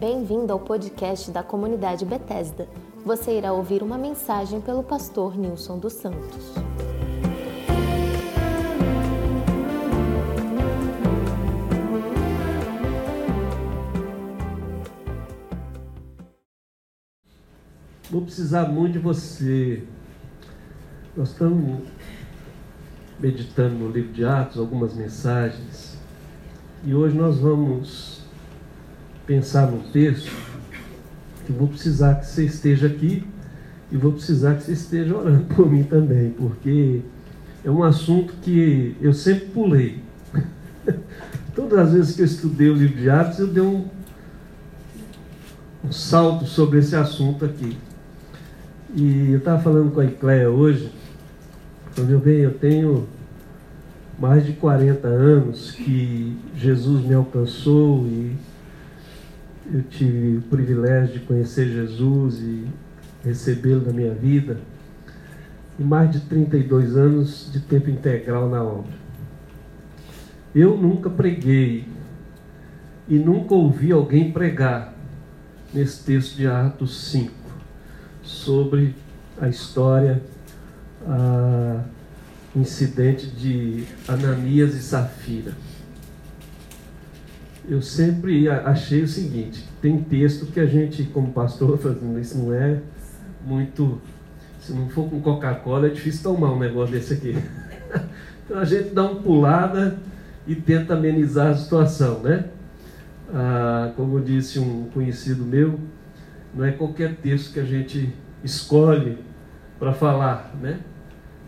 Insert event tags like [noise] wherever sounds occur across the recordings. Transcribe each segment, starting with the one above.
Bem-vindo ao podcast da comunidade Bethesda. Você irá ouvir uma mensagem pelo pastor Nilson dos Santos. Vou precisar muito de você. Nós estamos meditando no livro de Atos, algumas mensagens. E hoje nós vamos pensar num texto que vou precisar que você esteja aqui e vou precisar que você esteja orando por mim também, porque é um assunto que eu sempre pulei. [laughs] Todas as vezes que eu estudei o livro de Atos, eu dei um, um salto sobre esse assunto aqui. E eu estava falando com a Icléia hoje, meu bem, eu tenho mais de 40 anos que Jesus me alcançou e eu tive o privilégio de conhecer Jesus e recebê-lo na minha vida. E mais de 32 anos de tempo integral na obra. Eu nunca preguei e nunca ouvi alguém pregar nesse texto de Atos 5 sobre a história. A incidente de Ananias e Safira. Eu sempre achei o seguinte: tem texto que a gente, como pastor, fazendo isso não é muito. Se não for com Coca-Cola, é difícil tomar um negócio desse aqui. [laughs] então a gente dá uma pulada e tenta amenizar a situação, né? Ah, como disse um conhecido meu, não é qualquer texto que a gente escolhe para falar, né?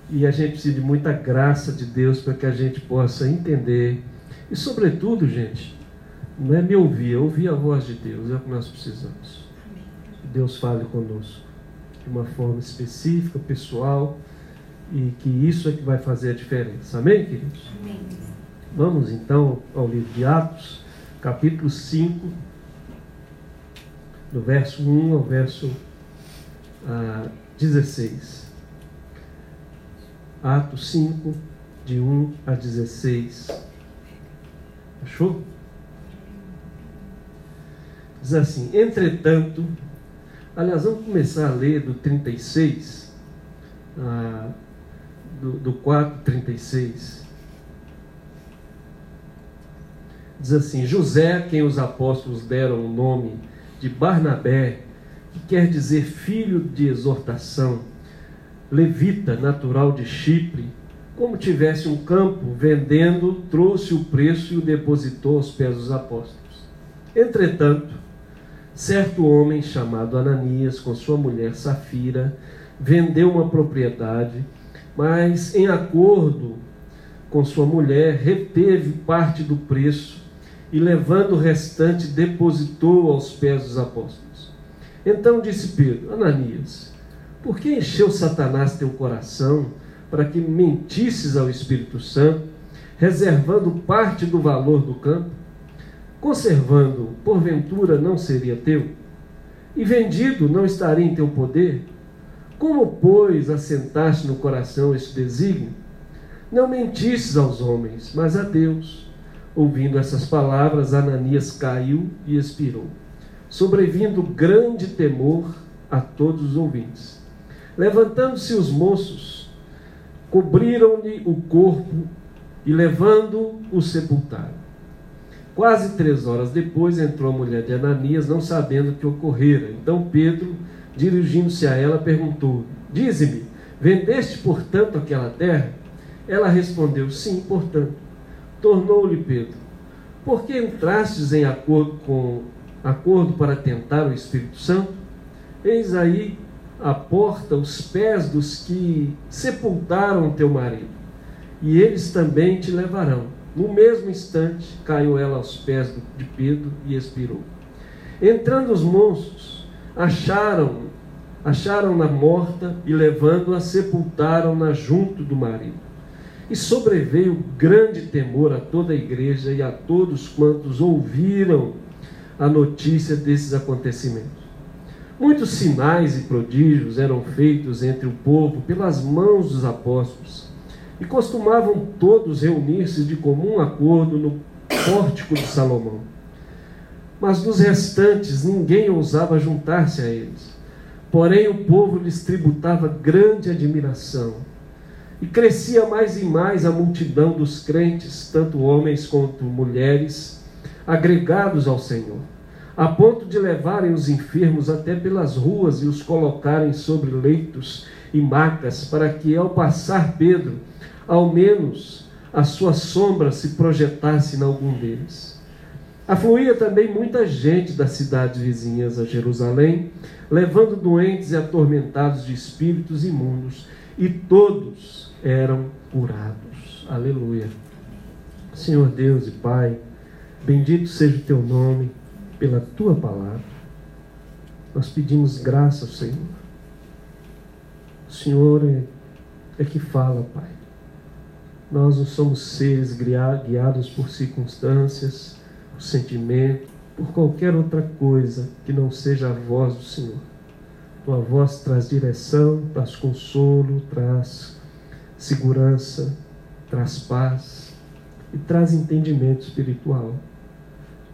E a gente precisa de muita graça de Deus para que a gente possa entender. E, sobretudo, gente, não é me ouvir, é ouvir a voz de Deus, é o que nós precisamos. Que Deus fale conosco de uma forma específica, pessoal, e que isso é que vai fazer a diferença. Amém, queridos? Amém. Vamos então ao livro de Atos, capítulo 5, do verso 1 ao verso ah, 16. Atos 5, de 1 a 16. Achou? Diz assim: Entretanto, aliás, vamos começar a ler do 36, ah, do, do 4, 36. Diz assim: José, quem os apóstolos deram o nome de Barnabé, que quer dizer filho de exortação, levita, natural de Chipre, como tivesse um campo, vendendo, trouxe o preço e o depositou aos pés dos apóstolos. Entretanto, certo homem chamado Ananias, com sua mulher Safira, vendeu uma propriedade, mas em acordo com sua mulher, reteve parte do preço e, levando o restante, depositou aos pés dos apóstolos. Então disse Pedro: Ananias, por que encheu Satanás teu coração para que mentisses ao Espírito Santo, reservando parte do valor do campo? Conservando, porventura não seria teu? E vendido não estaria em teu poder? Como, pois, assentaste no coração este desígnio? Não mentisses aos homens, mas a Deus. Ouvindo essas palavras, Ananias caiu e expirou, sobrevindo grande temor a todos os ouvintes. Levantando-se os moços, cobriram-lhe o corpo e, levando-o, sepultaram. Quase três horas depois entrou a mulher de Ananias, não sabendo o que ocorrera. Então Pedro, dirigindo-se a ela, perguntou: Dize-me, vendeste portanto aquela terra? Ela respondeu: Sim, portanto. Tornou-lhe Pedro: Por que entrastes em acordo com acordo para tentar o Espírito Santo? Eis aí a porta os pés dos que sepultaram teu marido, e eles também te levarão. No mesmo instante caiu ela aos pés de Pedro e expirou. Entrando os monstros, acharam acharam-na morta e levando-a sepultaram-na junto do marido. E sobreveio grande temor a toda a igreja e a todos quantos ouviram a notícia desses acontecimentos. Muitos sinais e prodígios eram feitos entre o povo pelas mãos dos apóstolos, e costumavam todos reunir-se de comum acordo no pórtico de Salomão. mas dos restantes ninguém ousava juntar-se a eles. Porém, o povo lhes tributava grande admiração. E crescia mais e mais a multidão dos crentes, tanto homens quanto mulheres, agregados ao Senhor, a ponto de levarem os enfermos até pelas ruas e os colocarem sobre leitos e macas, para que, ao passar Pedro, ao menos a sua sombra se projetasse em algum deles. Afluía também muita gente das cidades vizinhas a Jerusalém, levando doentes e atormentados de espíritos imundos, e todos eram curados. Aleluia. Senhor Deus e Pai, bendito seja o teu nome pela tua palavra. Nós pedimos graça Senhor. O Senhor é, é que fala, Pai. Nós não somos seres guiados por circunstâncias, por sentimento, por qualquer outra coisa que não seja a voz do Senhor. Tua voz traz direção, traz consolo, traz segurança, traz paz e traz entendimento espiritual.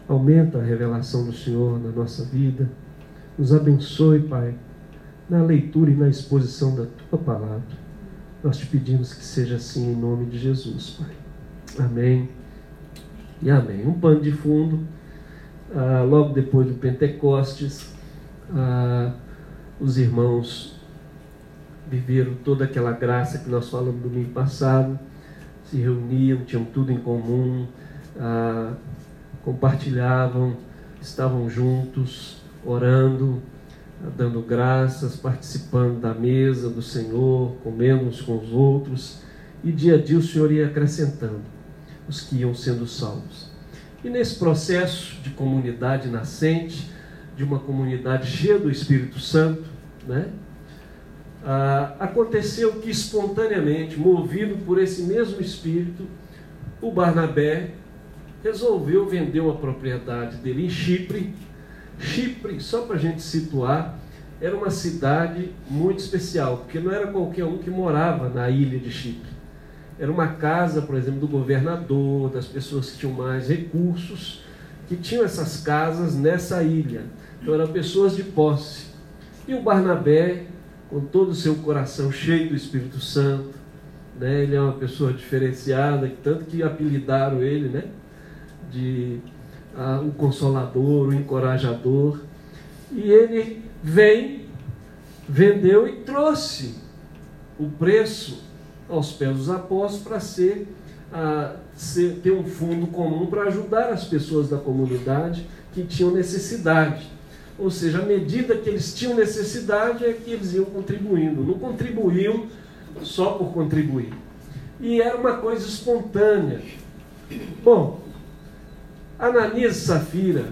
Aumenta a revelação do Senhor na nossa vida. Nos abençoe, Pai, na leitura e na exposição da tua palavra. Nós te pedimos que seja assim em nome de Jesus, Pai. Amém e amém. Um pano de fundo, ah, logo depois do Pentecostes, ah, os irmãos viveram toda aquela graça que nós falamos domingo passado, se reuniam, tinham tudo em comum, ah, compartilhavam, estavam juntos, orando, dando graças, participando da mesa do Senhor, comendo uns com os outros, e dia a dia o Senhor ia acrescentando os que iam sendo salvos. E nesse processo de comunidade nascente, de uma comunidade cheia do Espírito Santo, né? Ah, aconteceu que espontaneamente, movido por esse mesmo Espírito, o Barnabé resolveu vender uma propriedade dele em Chipre. Chipre, só para a gente situar, era uma cidade muito especial, porque não era qualquer um que morava na ilha de Chipre. Era uma casa, por exemplo, do governador, das pessoas que tinham mais recursos, que tinham essas casas nessa ilha. Então eram pessoas de posse. E o Barnabé, com todo o seu coração cheio do Espírito Santo, né, ele é uma pessoa diferenciada, tanto que apelidaram ele, né? de ah, o consolador, o encorajador. E ele vem, vendeu e trouxe o preço aos pés dos apóstolos para ser, ah, ser, ter um fundo comum para ajudar as pessoas da comunidade que tinham necessidade. Ou seja, à medida que eles tinham necessidade é que eles iam contribuindo. Não contribuíam só por contribuir. E era uma coisa espontânea. Bom, Ananias e Safira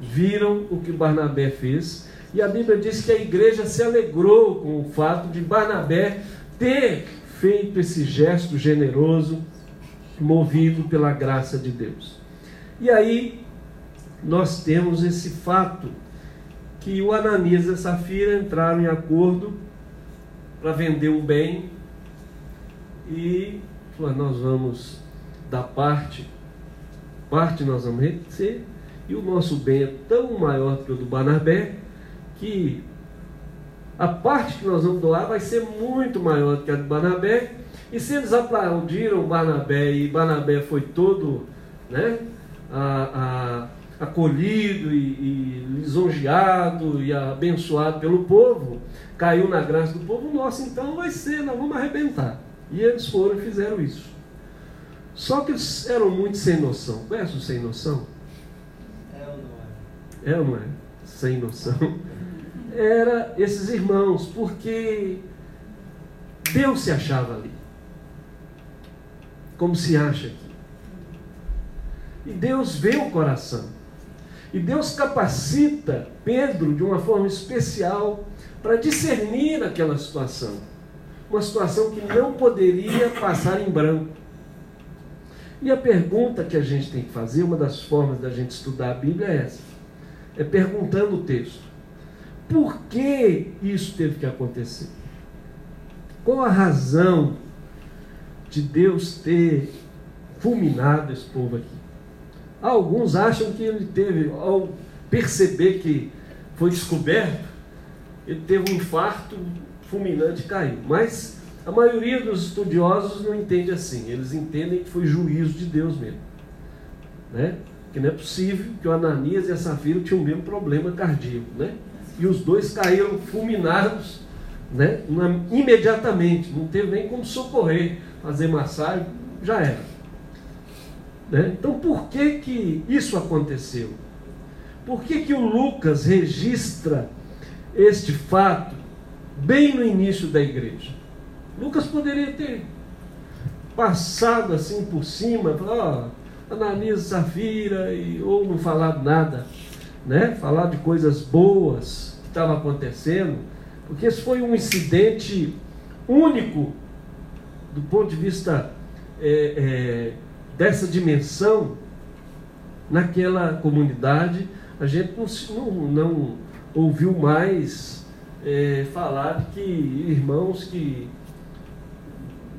viram o que Barnabé fez, e a Bíblia diz que a igreja se alegrou com o fato de Barnabé ter feito esse gesto generoso, movido pela graça de Deus. E aí nós temos esse fato que o Ananias e a Safira entraram em acordo para vender um bem e falaram, nós vamos dar parte parte nós vamos reter, e o nosso bem é tão maior que o do Barnabé, que a parte que nós vamos doar vai ser muito maior do que a do Barnabé. E se eles aplaudiram Barnabé e Barnabé foi todo né, a, a, acolhido e, e lisonjeado e abençoado pelo povo, caiu na graça do povo, nosso então vai ser, nós vamos arrebentar. E eles foram e fizeram isso. Só que eles eram muito sem noção. Conhece o sem noção? É ou não é? É ou não é? Sem noção. Era esses irmãos, porque Deus se achava ali. Como se acha aqui. E Deus vê o coração. E Deus capacita Pedro de uma forma especial para discernir aquela situação. Uma situação que não poderia passar em branco. E a pergunta que a gente tem que fazer, uma das formas da gente estudar a Bíblia é essa: é perguntando o texto. Por que isso teve que acontecer? Qual a razão de Deus ter fulminado esse povo aqui? Alguns acham que ele teve, ao perceber que foi descoberto, ele teve um infarto fulminante e caiu. Mas a maioria dos estudiosos não entende assim. Eles entendem que foi juízo de Deus mesmo. Né? Que não é possível que o Ananias e a Safira tinham o mesmo problema cardíaco. Né? E os dois caíram fulminados né? imediatamente. Não teve nem como socorrer, fazer massagem, já era. Né? Então por que, que isso aconteceu? Por que, que o Lucas registra este fato bem no início da igreja? Lucas poderia ter passado assim por cima, falar, ó, Ananias Safira, e, ou não falar nada, né? falar de coisas boas que estavam acontecendo, porque esse foi um incidente único do ponto de vista é, é, dessa dimensão naquela comunidade a gente não, não, não ouviu mais é, falar que irmãos que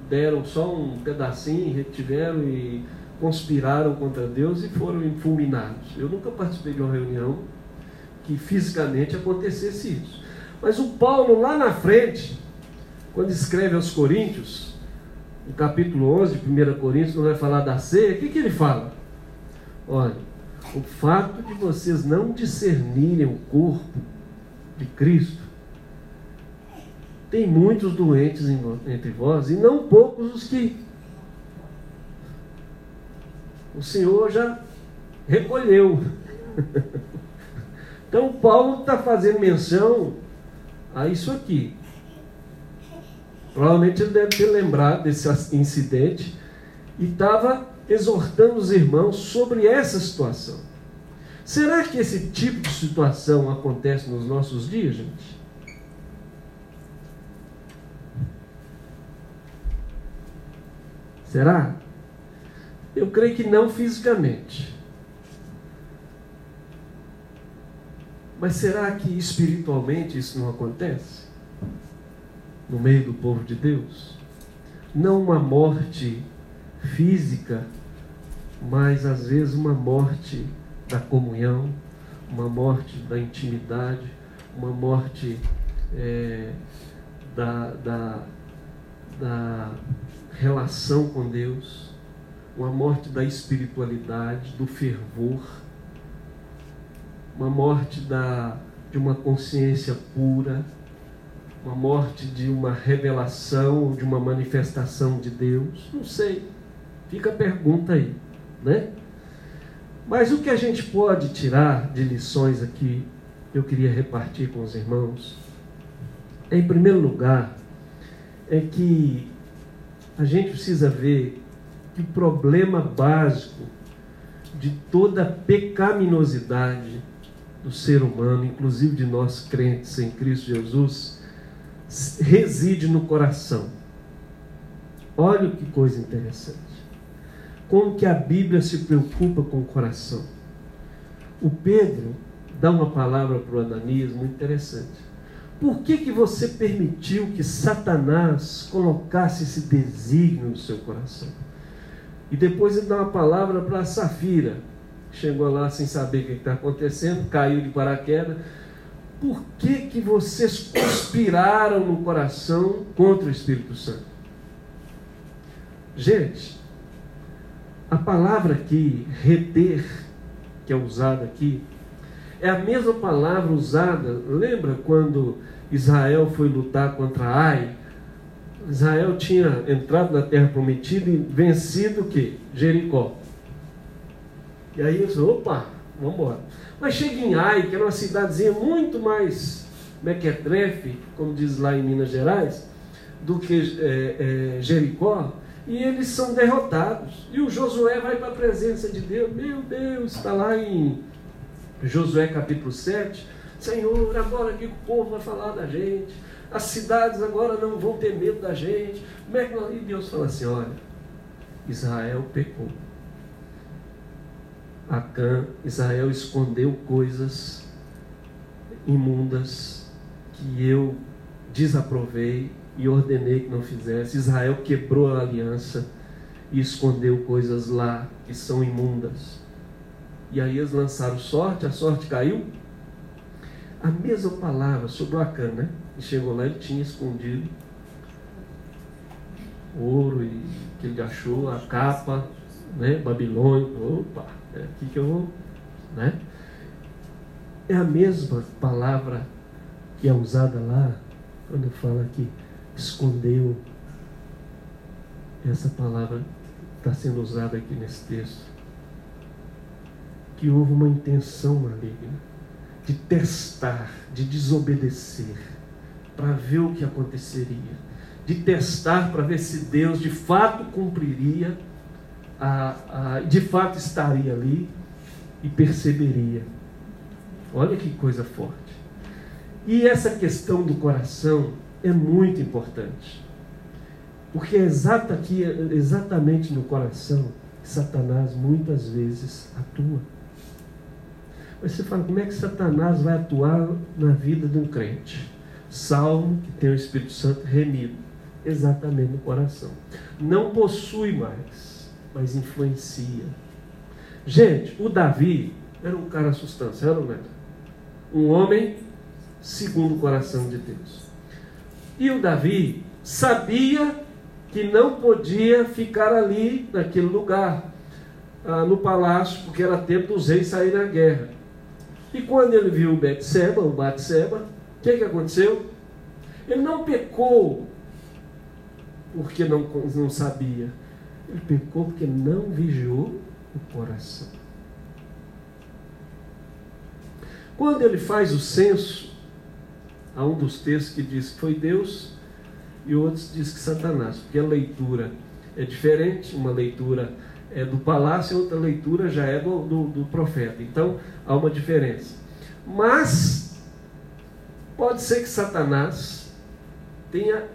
deram só um pedacinho, retiveram e conspiraram contra Deus e foram fulminados. Eu nunca participei de uma reunião que fisicamente acontecesse isso. Mas o Paulo, lá na frente, quando escreve aos Coríntios, no capítulo 11, 1 Coríntios, quando vai falar da ceia, o que, que ele fala? Olha, o fato de vocês não discernirem o corpo de Cristo, tem muitos doentes entre vós e não poucos os que o Senhor já recolheu. [laughs] Então Paulo está fazendo menção a isso aqui. Provavelmente ele deve ter lembrado desse incidente e estava exortando os irmãos sobre essa situação. Será que esse tipo de situação acontece nos nossos dias, gente? Será? Eu creio que não fisicamente. Mas será que espiritualmente isso não acontece? No meio do povo de Deus? Não uma morte física, mas às vezes uma morte da comunhão, uma morte da intimidade, uma morte é, da, da, da relação com Deus, uma morte da espiritualidade, do fervor, uma morte da, de uma consciência pura, uma morte de uma revelação, de uma manifestação de Deus, não sei. Fica a pergunta aí, né? Mas o que a gente pode tirar de lições aqui, eu queria repartir com os irmãos, é, em primeiro lugar, é que a gente precisa ver que o problema básico de toda pecaminosidade do ser humano, inclusive de nós crentes em Cristo Jesus, reside no coração. Olha que coisa interessante como que a Bíblia se preocupa com o coração. O Pedro dá uma palavra para o Ananias muito interessante. Por que, que você permitiu que Satanás colocasse esse desígnio no seu coração? E depois ele dá uma palavra para Safira. Chegou lá sem saber o que está acontecendo, caiu de paraquedas. Por que, que vocês conspiraram no coração contra o Espírito Santo? Gente, a palavra aqui, reter, que é usada aqui, é a mesma palavra usada, lembra quando Israel foi lutar contra Ai? Israel tinha entrado na terra prometida e vencido o que? Jericó. E aí disse, opa, vamos embora. Mas chega em Ai, que era uma cidadezinha muito mais mequetrefe, como diz lá em Minas Gerais, do que é, é, Jericó e eles são derrotados. E o Josué vai para a presença de Deus. Meu Deus, está lá em Josué capítulo 7. Senhor, agora que o povo vai falar da gente, as cidades agora não vão ter medo da gente. É. E Deus fala assim: olha, Israel pecou. Acã, Israel escondeu coisas imundas que eu desaprovei e ordenei que não fizesse. Israel quebrou a aliança e escondeu coisas lá que são imundas. E aí eles lançaram sorte, a sorte caiu. A mesma palavra sobre o Acã, né? E chegou lá, ele tinha escondido ouro e que ele achou, a capa, né? Babilônia. Opa, é aqui que eu vou, né? É a mesma palavra que é usada lá, quando fala que escondeu. Essa palavra está sendo usada aqui nesse texto. Que houve uma intenção maligna de testar, de desobedecer, para ver o que aconteceria, de testar para ver se Deus de fato cumpriria, a, a, de fato estaria ali e perceberia. Olha que coisa forte. E essa questão do coração é muito importante. Porque é aqui, exatamente no coração Satanás muitas vezes atua. Mas você fala, como é que Satanás vai atuar na vida de um crente? Salvo, que tem o Espírito Santo remido, exatamente no coração. Não possui mais, mas influencia. Gente, o Davi era um cara substancial, não era? Um homem segundo o coração de Deus. E o Davi sabia que não podia ficar ali, naquele lugar, ah, no palácio, porque era tempo dos reis sair na guerra. E quando ele viu o Betseba, o Batseba, o que, que aconteceu? Ele não pecou porque não, não sabia. Ele pecou porque não vigiou o coração. Quando ele faz o censo, há um dos textos que diz que foi Deus e outros diz que Satanás, porque a leitura é diferente, uma leitura é do palácio, outra leitura já é do, do, do profeta. Então há uma diferença. Mas pode ser que Satanás tenha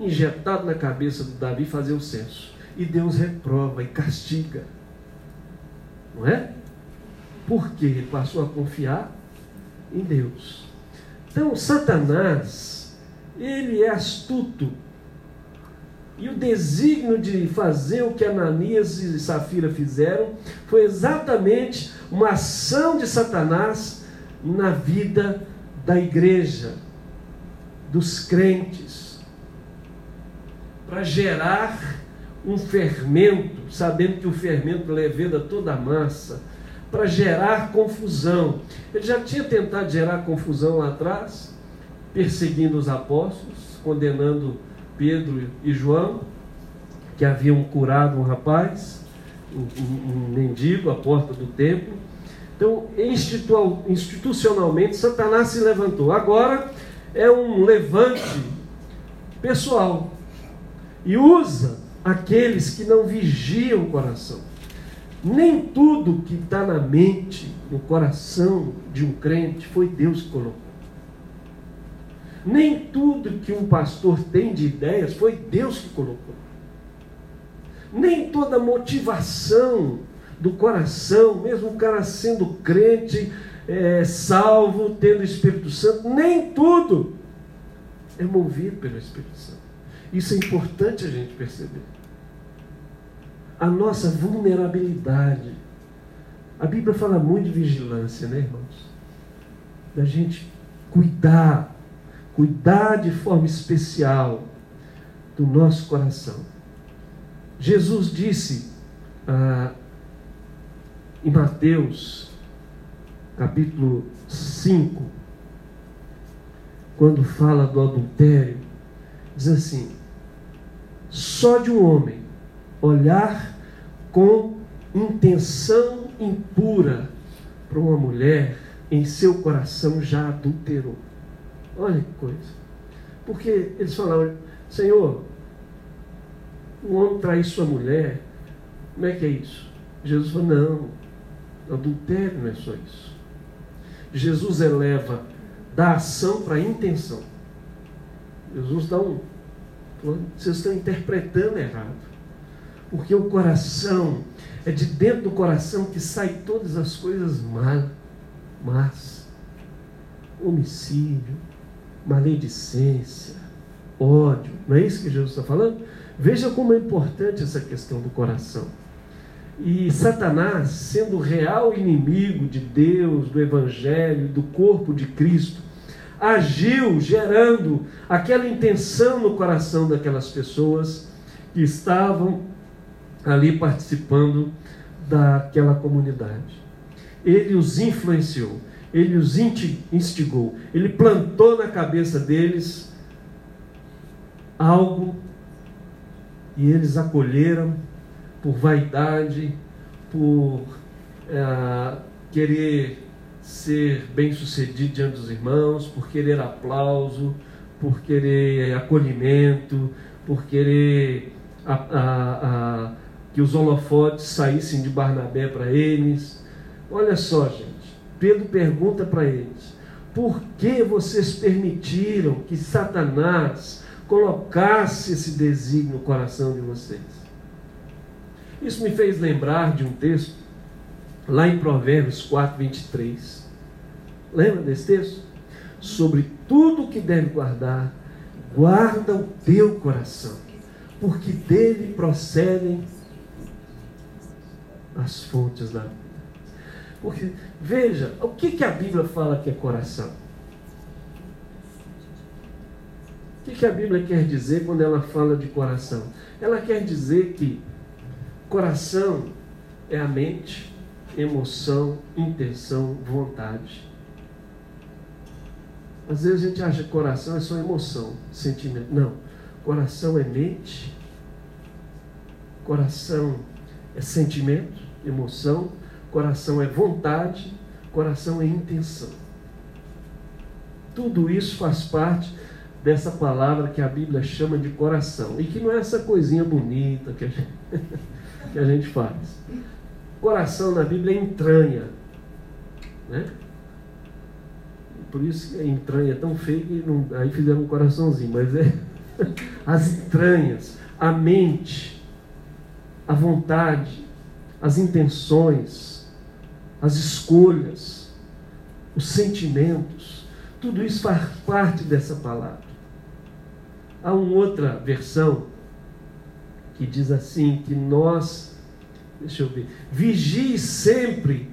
injetado na cabeça do Davi fazer o censo. E Deus reprova e castiga. Não é? Porque ele passou a confiar em Deus. Então, Satanás, ele é astuto e o desígnio de fazer o que Ananias e Safira fizeram foi exatamente uma ação de Satanás na vida da igreja, dos crentes, para gerar um fermento, sabendo que o fermento leveda toda a massa, para gerar confusão. Ele já tinha tentado gerar confusão lá atrás, perseguindo os apóstolos, condenando Pedro e João, que haviam curado um rapaz, um, um, mendigo à porta do templo. Então, institucionalmente, Satanás se levantou. Agora é um levante pessoal e usa aqueles que não vigiam o coração. Nem tudo que está na mente, no coração de um crente, foi Deus que colocou. Nem tudo que um pastor tem de ideias foi Deus que colocou. Nem toda motivação do coração, mesmo o cara sendo crente, é, salvo, tendo o Espírito Santo, nem tudo é movido pelo Espírito Santo. Isso é importante a gente perceber. A nossa vulnerabilidade. A Bíblia fala muito de vigilância, né, irmãos? Da gente cuidar cuidar de forma especial do nosso coração. Jesus disse ah, em Mateus, capítulo 5, quando fala do adultério, diz assim: só de um homem olhar com intenção impura para uma mulher, em seu coração já adulterou. Olha que coisa. Porque eles falaram, Senhor, um homem trair sua mulher, como é que é isso? Jesus falou, não, adultério não é só isso. Jesus eleva da ação para a intenção. Jesus dá um. Vocês estão interpretando errado. Porque o coração, é de dentro do coração que sai todas as coisas más. Homicídio, maledicência, ódio. Não é isso que Jesus está falando? Veja como é importante essa questão do coração. E Satanás, sendo o real inimigo de Deus, do Evangelho, do corpo de Cristo, agiu gerando aquela intenção no coração daquelas pessoas que estavam ali participando daquela comunidade. Ele os influenciou, ele os instigou, ele plantou na cabeça deles algo e eles acolheram por vaidade, por é, querer ser bem sucedido diante dos irmãos, por querer aplauso, por querer acolhimento, por querer a, a, a, que os holofotes saíssem de Barnabé para eles. Olha só, gente. Pedro pergunta para eles: por que vocês permitiram que Satanás colocasse esse desígnio no coração de vocês? Isso me fez lembrar de um texto, lá em Provérbios 4, 23. Lembra desse texto? Sobre tudo que deve guardar, guarda o teu coração, porque dele procedem as fontes da vida. Porque, veja, o que, que a Bíblia fala que é coração? O que, que a Bíblia quer dizer quando ela fala de coração? Ela quer dizer que Coração é a mente, emoção, intenção, vontade. Às vezes a gente acha que coração é só emoção, sentimento. Não. Coração é mente, coração é sentimento, emoção, coração é vontade, coração é intenção. Tudo isso faz parte dessa palavra que a Bíblia chama de coração. E que não é essa coisinha bonita que a gente. [laughs] que a gente faz. Coração na Bíblia é entranha. Né? Por isso que a entranha é tão feia que não, aí fizeram um coraçãozinho, mas é [laughs] as entranhas, a mente, a vontade, as intenções, as escolhas, os sentimentos, tudo isso faz parte dessa palavra. Há uma outra versão que diz assim: que nós, deixa eu ver, vigie sempre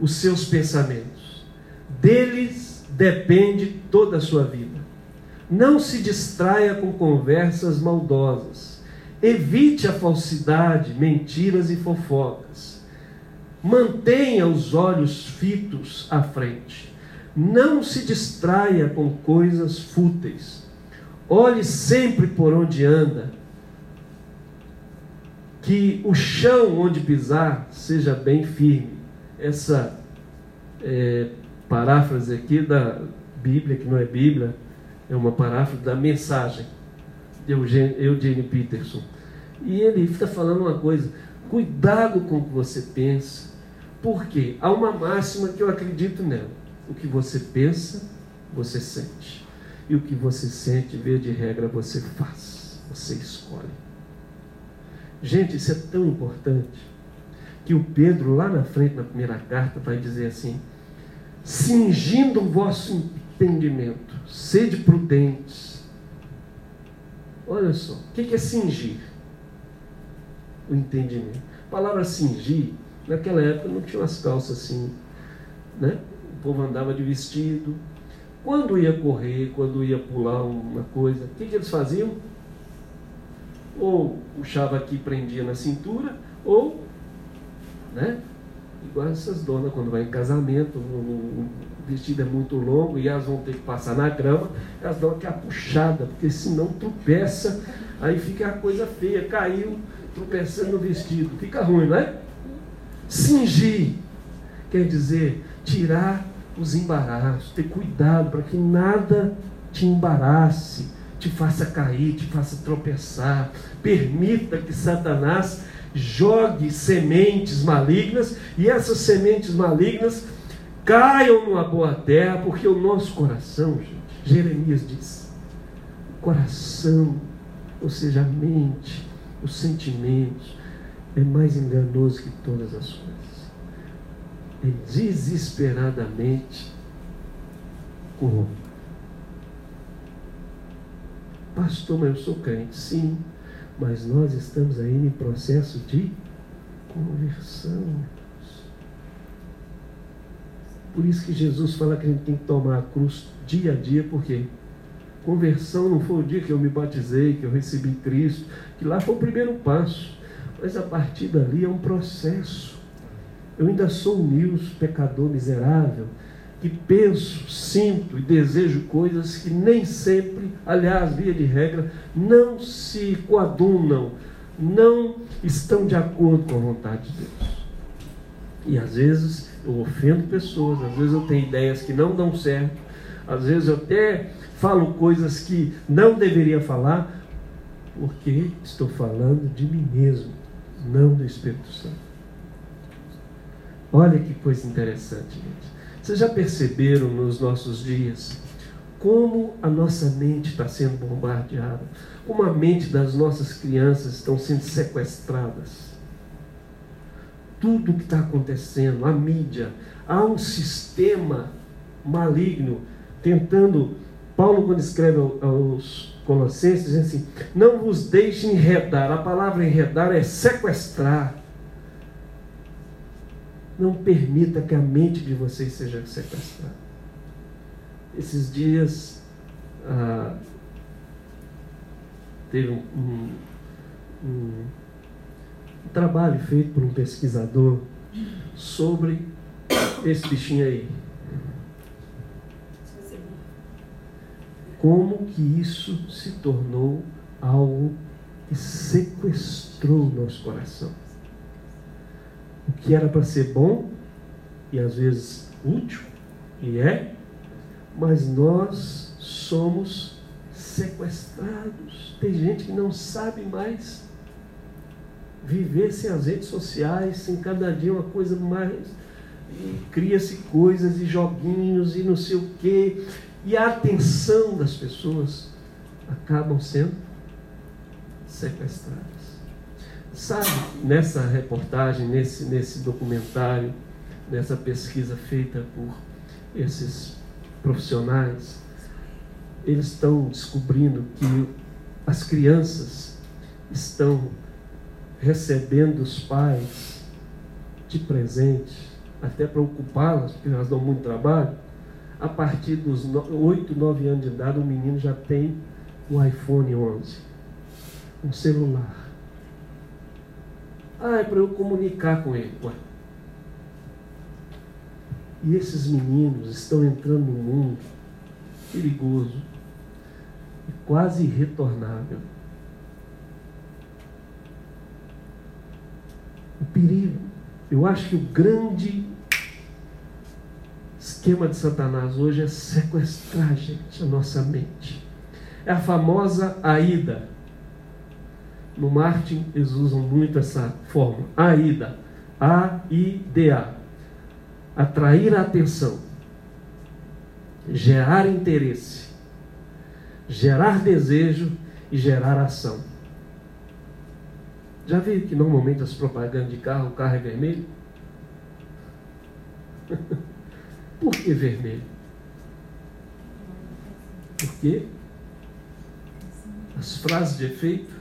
os seus pensamentos, deles depende toda a sua vida. Não se distraia com conversas maldosas, evite a falsidade, mentiras e fofocas. Mantenha os olhos fitos à frente. Não se distraia com coisas fúteis. Olhe sempre por onde anda que o chão onde pisar seja bem firme. Essa é, paráfrase aqui da Bíblia, que não é Bíblia, é uma paráfrase da mensagem de Eugênio, Peterson. E ele fica falando uma coisa: cuidado com o que você pensa, porque há uma máxima que eu acredito nela: o que você pensa, você sente, e o que você sente, via de regra, você faz, você escolhe. Gente, isso é tão importante que o Pedro, lá na frente, na primeira carta, vai dizer assim: cingindo o vosso entendimento, sede prudentes. Olha só, o que é cingir? O entendimento. A palavra cingir, naquela época não tinha as calças assim, né? O povo andava de vestido. Quando ia correr, quando ia pular uma coisa, o que, que eles faziam? ou puxava aqui prendia na cintura, ou, né? Igual essas donas quando vai em casamento, o vestido é muito longo e elas vão ter que passar na grama, elas dão aquela puxada, porque senão tropeça, aí fica a coisa feia, caiu, tropeçando no vestido, fica ruim, não é? Cingir, quer dizer, tirar os embaraços, ter cuidado para que nada te embarace te faça cair, te faça tropeçar. Permita que Satanás jogue sementes malignas e essas sementes malignas caiam numa boa terra, porque o nosso coração, gente, Jeremias diz, o coração, ou seja, a mente, os sentimentos, é mais enganoso que todas as coisas. É desesperadamente corrupto. Pastor, mas eu sou crente. Sim, mas nós estamos aí em processo de Conversão. Por isso que Jesus fala que a gente tem que tomar a cruz dia a dia, porque conversão não foi o dia que eu me batizei, que eu recebi Cristo, que lá foi o primeiro passo. Mas a partir dali é um processo. Eu ainda sou Nils, pecador miserável, que penso, sinto e desejo coisas que nem sempre, aliás, via de regra, não se coadunam, não estão de acordo com a vontade de Deus. E às vezes eu ofendo pessoas, às vezes eu tenho ideias que não dão certo, às vezes eu até falo coisas que não deveria falar, porque estou falando de mim mesmo, não do Espírito Santo. Olha que coisa interessante, gente. Vocês já perceberam nos nossos dias como a nossa mente está sendo bombardeada, como a mente das nossas crianças estão sendo sequestradas? Tudo que está acontecendo, a mídia, há um sistema maligno tentando. Paulo, quando escreve aos Colossenses, diz assim: Não vos deixe enredar. A palavra enredar é sequestrar não permita que a mente de vocês seja sequestrada. Esses dias ah, teve um, um, um, um trabalho feito por um pesquisador sobre esse bichinho aí. Como que isso se tornou algo que sequestrou nosso coração o que era para ser bom e às vezes útil, e é, mas nós somos sequestrados. Tem gente que não sabe mais viver sem as redes sociais, sem cada dia uma coisa mais. Cria-se coisas e joguinhos e não sei o quê. E a atenção das pessoas acabam sendo sequestradas. Sabe, nessa reportagem, nesse, nesse documentário, nessa pesquisa feita por esses profissionais, eles estão descobrindo que as crianças estão recebendo os pais de presente, até para ocupá-las, porque elas dão muito trabalho. A partir dos 8, 9 anos de idade, o menino já tem um iPhone 11, um celular. Ah, é para eu comunicar com ele. Ué. E esses meninos estão entrando num mundo perigoso e quase irretornável. O perigo. Eu acho que o grande esquema de Satanás hoje é sequestrar, gente, a nossa mente. É a famosa Aida no marketing eles usam muito essa forma. AIDA. A-I-D-A. Atrair a atenção. Gerar interesse. Gerar desejo e gerar ação. Já viu que normalmente as propagandas de carro, o carro é vermelho? [laughs] Por que vermelho? Porque as frases de efeito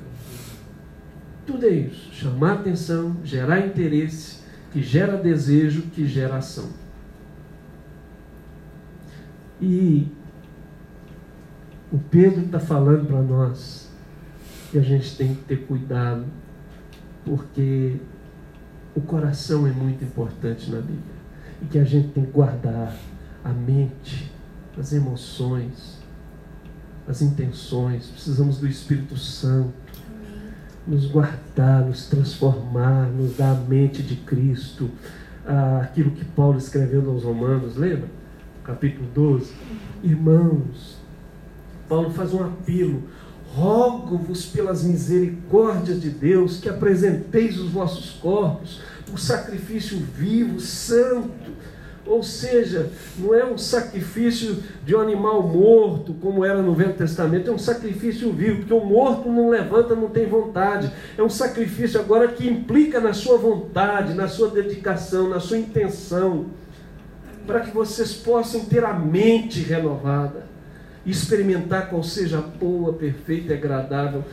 tudo é isso. Chamar atenção, gerar interesse, que gera desejo, que gera ação. E o Pedro está falando para nós que a gente tem que ter cuidado, porque o coração é muito importante na Bíblia. E que a gente tem que guardar a mente, as emoções, as intenções. Precisamos do Espírito Santo nos guardar, nos transformar, nos dar a mente de Cristo. Ah, aquilo que Paulo escreveu aos Romanos, lembra? Capítulo 12. Irmãos, Paulo faz um apelo. Rogo-vos pelas misericórdias de Deus que apresenteis os vossos corpos por sacrifício vivo, santo, ou seja, não é um sacrifício de um animal morto, como era no Velho Testamento, é um sacrifício vivo, porque o morto não levanta, não tem vontade. É um sacrifício agora que implica na sua vontade, na sua dedicação, na sua intenção, para que vocês possam ter a mente renovada experimentar qual seja a boa, perfeita e agradável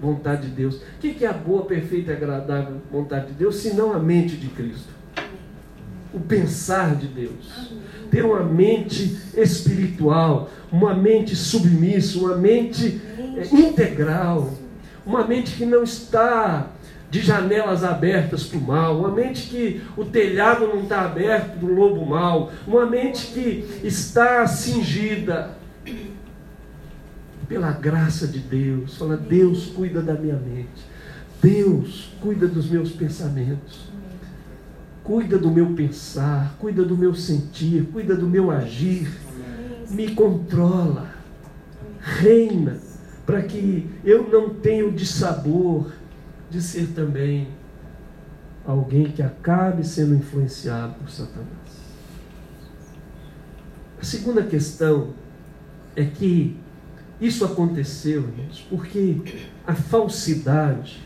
vontade de Deus. O que é a boa, perfeita e agradável vontade de Deus, se não a mente de Cristo? O pensar de Deus. Ter uma mente espiritual, uma mente submissa, uma mente é, integral, uma mente que não está de janelas abertas para o mal, uma mente que o telhado não está aberto do lobo mal, uma mente que está cingida pela graça de Deus. Fala, Deus cuida da minha mente, Deus cuida dos meus pensamentos, cuida do meu pensar, cuida do meu sentir, cuida do meu agir, me controla, reina, para que eu não tenha o dissabor de ser também alguém que acabe sendo influenciado por Satanás. A segunda questão é que isso aconteceu, irmãos, porque a falsidade,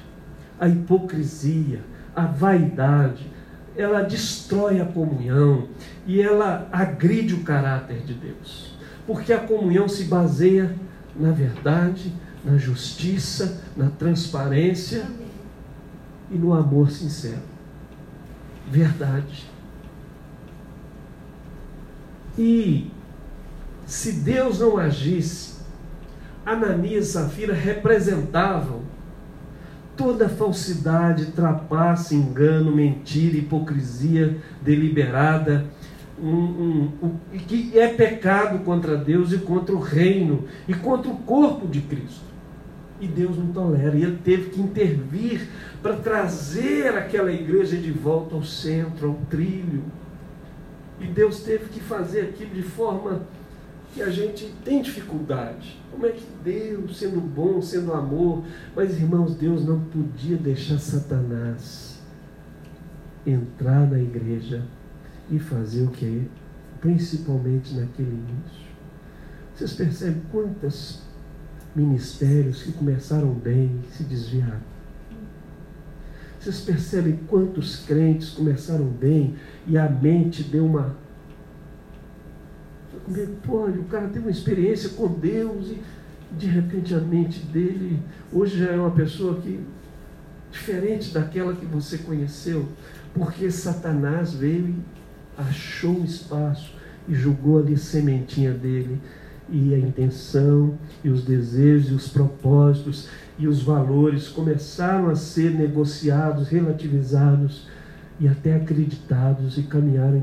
a hipocrisia, a vaidade, ela destrói a comunhão e ela agride o caráter de Deus. Porque a comunhão se baseia na verdade, na justiça, na transparência e no amor sincero. Verdade. E se Deus não agisse, Ananias e Safira representavam toda falsidade, trapaça, engano, mentira, hipocrisia deliberada, um, um, um, que é pecado contra Deus e contra o reino e contra o corpo de Cristo. E Deus não tolera, e ele teve que intervir para trazer aquela igreja de volta ao centro, ao trilho. E Deus teve que fazer aquilo de forma que a gente tem dificuldade. Como é que Deus, sendo bom, sendo amor, mas irmãos, Deus não podia deixar Satanás entrar na igreja e fazer o que principalmente naquele início. Vocês percebem quantos ministérios que começaram bem se desviaram? Vocês percebem quantos crentes começaram bem e a mente deu uma como é que pode? O cara tem uma experiência com Deus e de repente a mente dele hoje já é uma pessoa que diferente daquela que você conheceu, porque Satanás veio e achou espaço e jogou ali sementinha dele e a intenção e os desejos e os propósitos e os valores começaram a ser negociados, relativizados e até acreditados e caminharam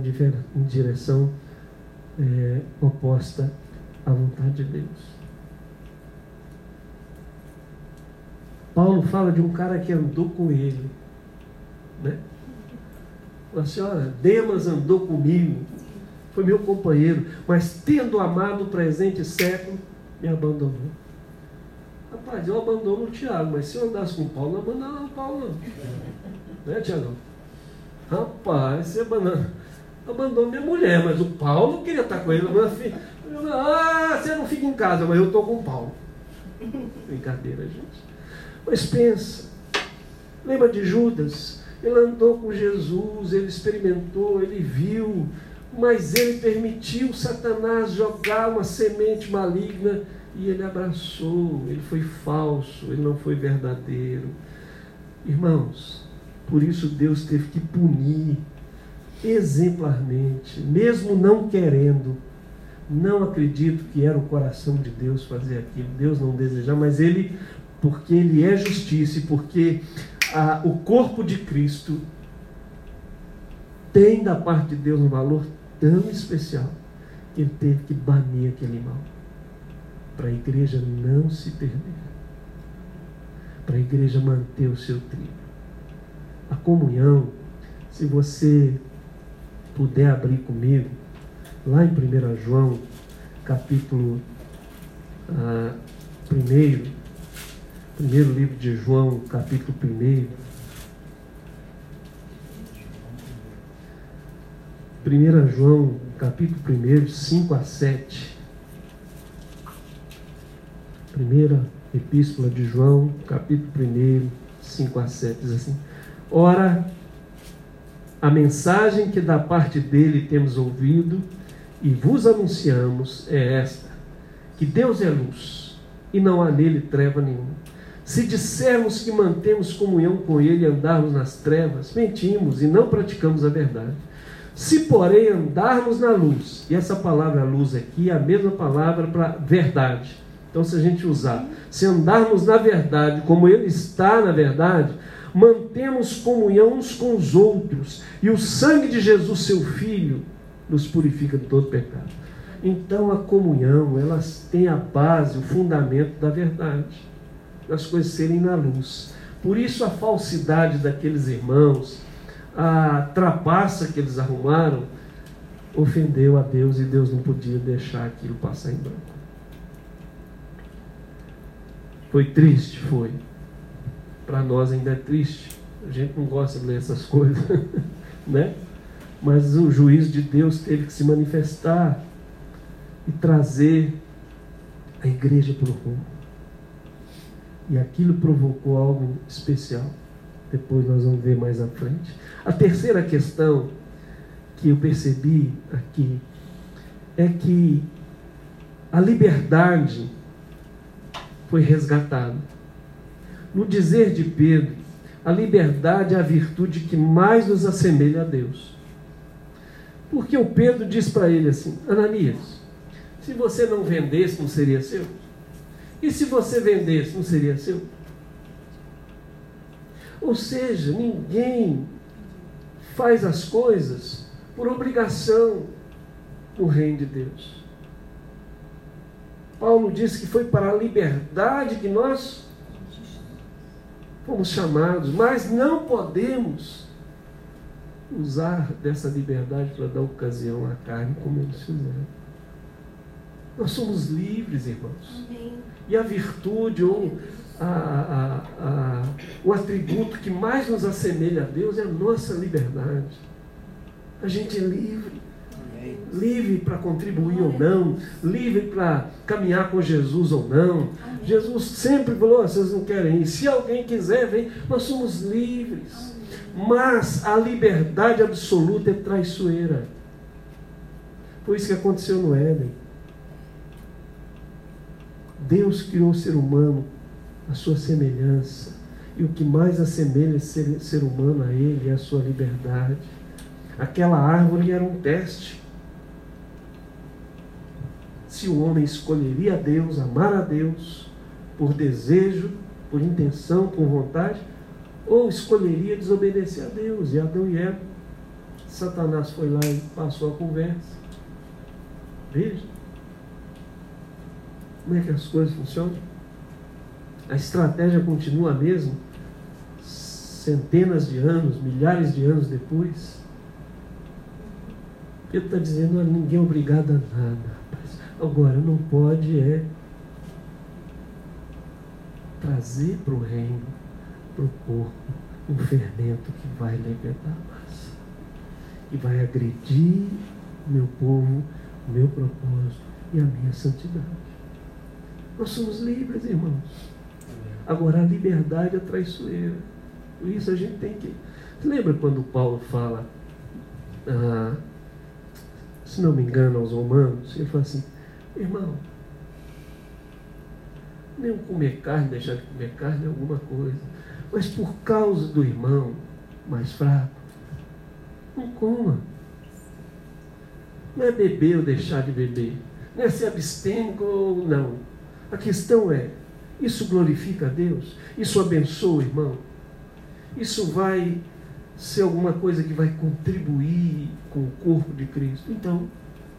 em direção é, oposta à vontade de Deus. Paulo fala de um cara que andou com ele. Né? A senhora, Demas andou comigo, foi meu companheiro, mas tendo amado o presente século, me abandonou. Rapaz, eu abandono o Tiago, mas se eu andasse com o Paulo, não abandonava o Paulo, não. Né, Tiago? Rapaz, você abandona abandono minha mulher, mas o Paulo queria estar com ele. Ah, você não fica em casa, mas eu estou com o Paulo. [laughs] Brincadeira, gente. Mas pensa, lembra de Judas? Ele andou com Jesus, ele experimentou, ele viu, mas ele permitiu Satanás jogar uma semente maligna e ele abraçou. Ele foi falso, ele não foi verdadeiro. Irmãos, por isso Deus teve que punir exemplarmente, mesmo não querendo. Não acredito que era o coração de Deus fazer aquilo. Deus não desejava, mas ele, porque ele é justiça e porque a, o corpo de Cristo tem da parte de Deus um valor tão especial que ele teve que banir aquele mal para a igreja não se perder, para a igreja manter o seu trilho. A comunhão, se você puder abrir comigo, lá em 1 João, capítulo ah, 1, primeiro livro de João, capítulo 1. 1 João, capítulo 1, 5 a 7. Primeira epístola de João, capítulo 1, 5 a 7, diz assim: Ora, a mensagem que da parte dele temos ouvido e vos anunciamos é esta: que Deus é luz e não há nele treva nenhuma. Se dissermos que mantemos comunhão com Ele e andarmos nas trevas, mentimos e não praticamos a verdade. Se, porém, andarmos na luz, e essa palavra luz aqui é a mesma palavra para verdade. Então, se a gente usar, se andarmos na verdade, como Ele está na verdade, mantemos comunhão uns com os outros, e o sangue de Jesus, seu Filho, nos purifica de todo pecado. Então, a comunhão, elas tem a base, o fundamento da verdade das coisas serem na luz. Por isso a falsidade daqueles irmãos, a trapaça que eles arrumaram, ofendeu a Deus e Deus não podia deixar aquilo passar em branco. Foi triste, foi. Para nós ainda é triste. A gente não gosta de ler essas [laughs] coisas, né? Mas o juízo de Deus teve que se manifestar e trazer a igreja para o rumo. E aquilo provocou algo especial. Depois nós vamos ver mais à frente. A terceira questão que eu percebi aqui é que a liberdade foi resgatada. No dizer de Pedro, a liberdade é a virtude que mais nos assemelha a Deus. Porque o Pedro diz para ele assim: Ananias, se você não vendesse, não seria seu? E se você vendesse, não seria seu? Ou seja, ninguém faz as coisas por obrigação no reino de Deus. Paulo disse que foi para a liberdade que nós fomos chamados, mas não podemos usar dessa liberdade para dar ocasião à carne como eles fizeram. Nós somos livres, irmãos. Amém. E a virtude ou a, a, a, o atributo que mais nos assemelha a Deus é a nossa liberdade. A gente é livre. Livre para contribuir ou não, livre para caminhar com Jesus ou não. Jesus sempre falou: vocês não querem ir. Se alguém quiser, vem. Nós somos livres. Mas a liberdade absoluta é traiçoeira. Foi isso que aconteceu no Éden. Deus criou o ser humano à sua semelhança. E o que mais assemelha ser, ser humano a ele é a sua liberdade. Aquela árvore era um teste. Se o homem escolheria a Deus, amar a Deus, por desejo, por intenção, por vontade, ou escolheria desobedecer a Deus. E Adão e Eva, Satanás foi lá e passou a conversa. Veja. Como é que as coisas funcionam? A estratégia continua a mesma, centenas de anos, milhares de anos depois. Pedro está dizendo a ninguém é obrigado a nada. Agora, não pode é trazer para o reino, para o corpo, um fermento que vai levantar a massa. E vai agredir meu povo, meu propósito e a minha santidade. Nós somos livres, irmãos. Agora, a liberdade é traiçoeira. Por isso a gente tem que. Você lembra quando Paulo fala, ah, se não me engano, aos romanos? Ele fala assim: irmão, nem comer carne, deixar de comer carne é alguma coisa. Mas por causa do irmão mais fraco, não coma. Não é beber ou deixar de beber. Não é se abstém ou não. A questão é: isso glorifica a Deus? Isso abençoa o irmão? Isso vai ser alguma coisa que vai contribuir com o corpo de Cristo? Então,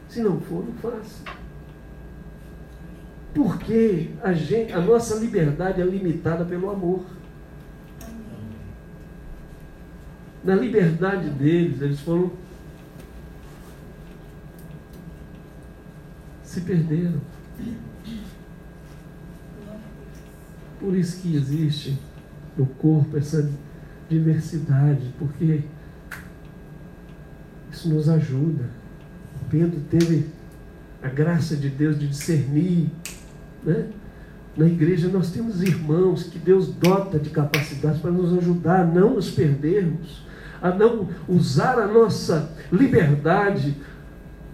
se não for, não faça. Porque a, gente, a nossa liberdade é limitada pelo amor. Na liberdade deles, eles foram. Se perderam. Por isso que existe no corpo essa diversidade, porque isso nos ajuda. Pedro teve a graça de Deus de discernir. Né? Na igreja nós temos irmãos que Deus dota de capacidades para nos ajudar a não nos perdermos, a não usar a nossa liberdade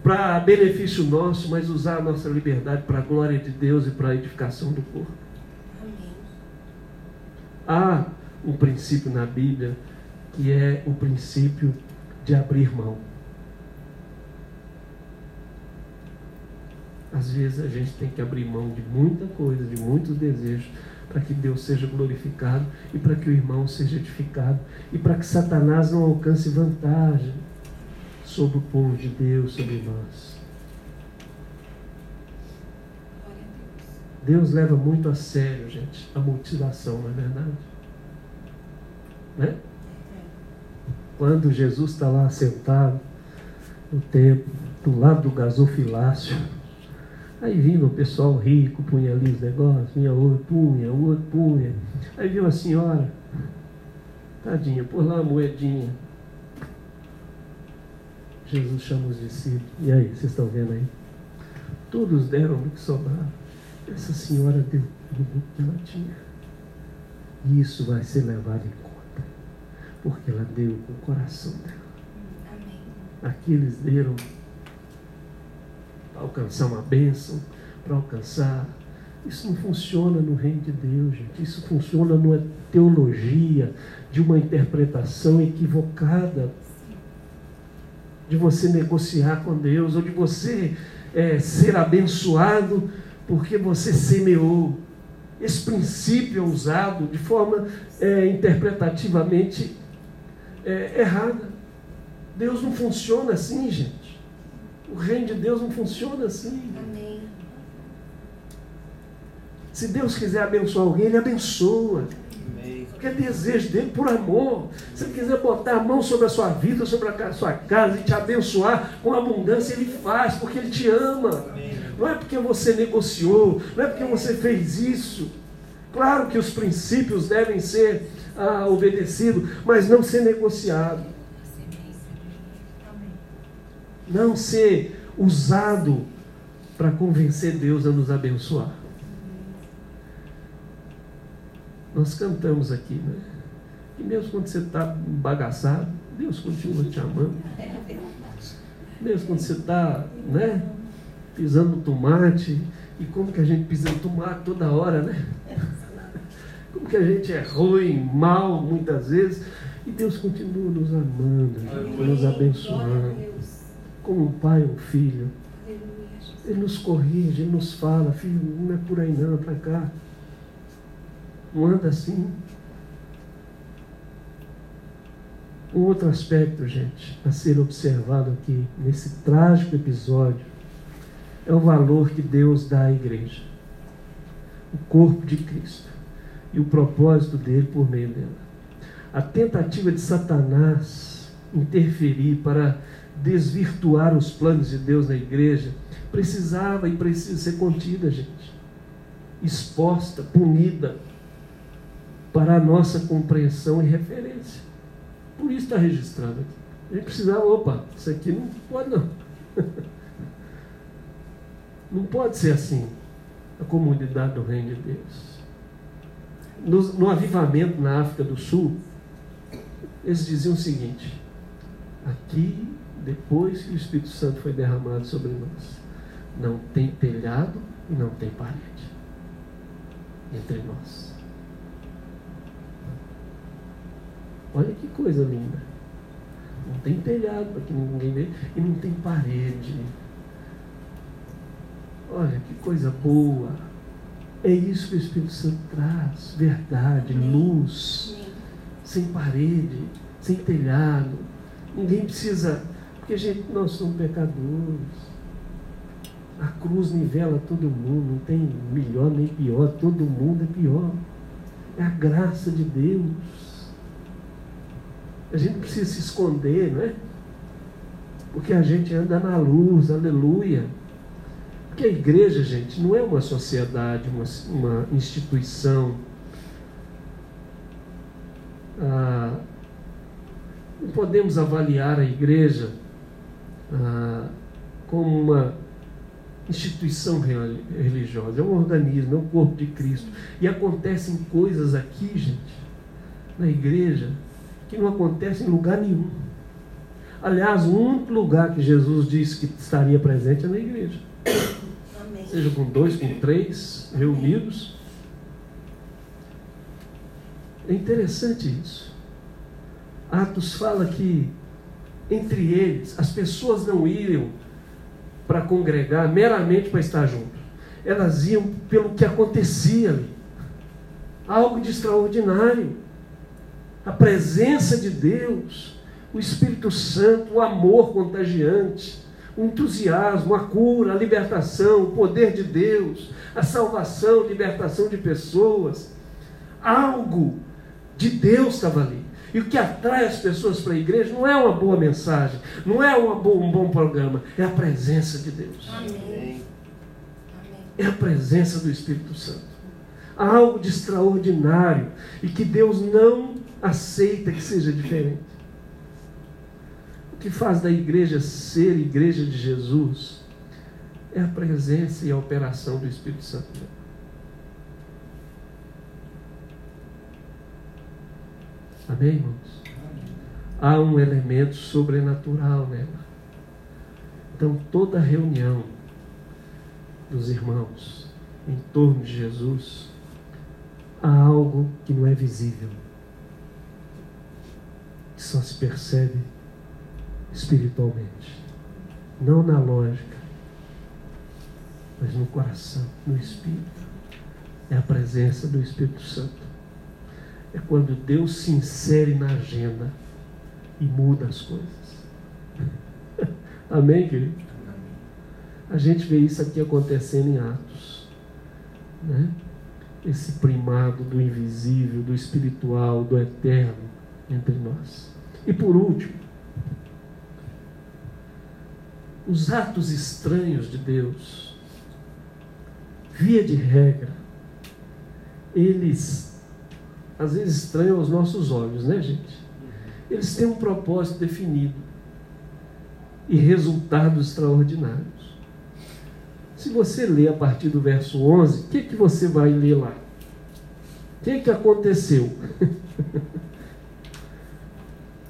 para benefício nosso, mas usar a nossa liberdade para a glória de Deus e para a edificação do corpo. há um princípio na Bíblia que é o princípio de abrir mão. Às vezes a gente tem que abrir mão de muita coisa, de muitos desejos, para que Deus seja glorificado e para que o irmão seja edificado e para que Satanás não alcance vantagem sobre o povo de Deus, sobre nós. Deus leva muito a sério, gente, a mutilação, não é verdade? Né? Quando Jesus está lá sentado no templo, do lado do gasofilácio, Aí vinha o pessoal rico, punha ali os negócios, vinha outro, punha, outro, punha. Aí viu a senhora, tadinha, por lá a moedinha. Jesus chama os discípulos. E aí, vocês estão vendo aí? Todos deram o que sobrava. Essa senhora deu tudo que ela tinha. E isso vai ser levado em conta. Porque ela deu com o coração dela. Amém. Aqueles deram alcançar uma bênção, para alcançar. Isso não funciona no reino de Deus, gente. Isso funciona numa teologia de uma interpretação equivocada. De você negociar com Deus, ou de você é, ser abençoado porque você semeou. Esse princípio é usado de forma é, interpretativamente é, errada. Deus não funciona assim, gente. O reino de Deus não funciona assim. Amém. Se Deus quiser abençoar alguém, Ele abençoa. Porque é desejo dele por amor. Se ele quiser botar a mão sobre a sua vida, sobre a sua casa e te abençoar com abundância, ele faz, porque ele te ama. Não é porque você negociou, não é porque você fez isso. Claro que os princípios devem ser ah, obedecidos, mas não ser negociado não ser usado para convencer Deus a nos abençoar. Nós cantamos aqui, né? E mesmo quando você está bagaçado, Deus continua te amando. Mesmo quando você está, né? Pisando tomate. E como que a gente pisa tomate toda hora, né? [laughs] Como que a gente é ruim, mal, muitas vezes. E Deus continua nos amando, nos abençoando como um pai ou um filho. Ele nos corrige, ele nos fala, filho, não é por aí não, é para cá. Não anda assim. Um outro aspecto, gente, a ser observado aqui, nesse trágico episódio, é o valor que Deus dá à igreja, o corpo de Cristo e o propósito dele por meio dela. A tentativa de Satanás interferir para desvirtuar os planos de Deus na igreja, precisava e precisa ser contida, gente. Exposta, punida, para a nossa compreensão e referência. Por isso está registrado aqui. A gente precisava, opa, isso aqui não pode não. [laughs] Não pode ser assim a comunidade do Reino de Deus. No, no avivamento na África do Sul, eles diziam o seguinte: aqui depois que o Espírito Santo foi derramado sobre nós. Não tem telhado e não tem parede entre nós. Olha que coisa linda. Não tem telhado para que ninguém vê e não tem parede. Olha que coisa boa. É isso que o Espírito Santo traz: verdade, luz, sem parede, sem telhado. Ninguém precisa porque, gente, nós somos pecadores. A cruz nivela todo mundo, não tem melhor nem pior, todo mundo é pior. É a graça de Deus. A gente precisa se esconder, não é? Porque a gente anda na luz, aleluia. Porque a igreja, gente, não é uma sociedade, uma, uma instituição. Ah, não podemos avaliar a igreja ah, como uma instituição religiosa, é um organismo, é o corpo de Cristo. E acontecem coisas aqui, gente, na igreja, que não acontecem em lugar nenhum. Aliás, o único lugar que Jesus disse que estaria presente é na igreja. Amém. Seja com dois, com três reunidos. É interessante isso. Atos fala que entre eles as pessoas não iam para congregar meramente para estar juntos. Elas iam pelo que acontecia ali. Algo de extraordinário. A presença de Deus, o Espírito Santo, o amor contagiante, o entusiasmo, a cura, a libertação, o poder de Deus, a salvação, libertação de pessoas. Algo de Deus estava ali. E o que atrai as pessoas para a igreja não é uma boa mensagem, não é um bom programa, é a presença de Deus. Amém. É a presença do Espírito Santo. Há algo de extraordinário e que Deus não aceita que seja diferente. O que faz da igreja ser igreja de Jesus é a presença e a operação do Espírito Santo. Amém, irmãos? Há um elemento sobrenatural nela. Então, toda reunião dos irmãos em torno de Jesus, há algo que não é visível, que só se percebe espiritualmente, não na lógica, mas no coração, no espírito. É a presença do Espírito Santo é quando Deus se insere na agenda e muda as coisas. [laughs] Amém, querido? A gente vê isso aqui acontecendo em Atos. Né? Esse primado do invisível, do espiritual, do eterno entre nós. E por último, os atos estranhos de Deus, via de regra, eles às vezes estranham aos nossos olhos, né, gente? Eles têm um propósito definido e resultados extraordinários. Se você ler a partir do verso 11, o que, que você vai ler lá? O que, que aconteceu? [laughs]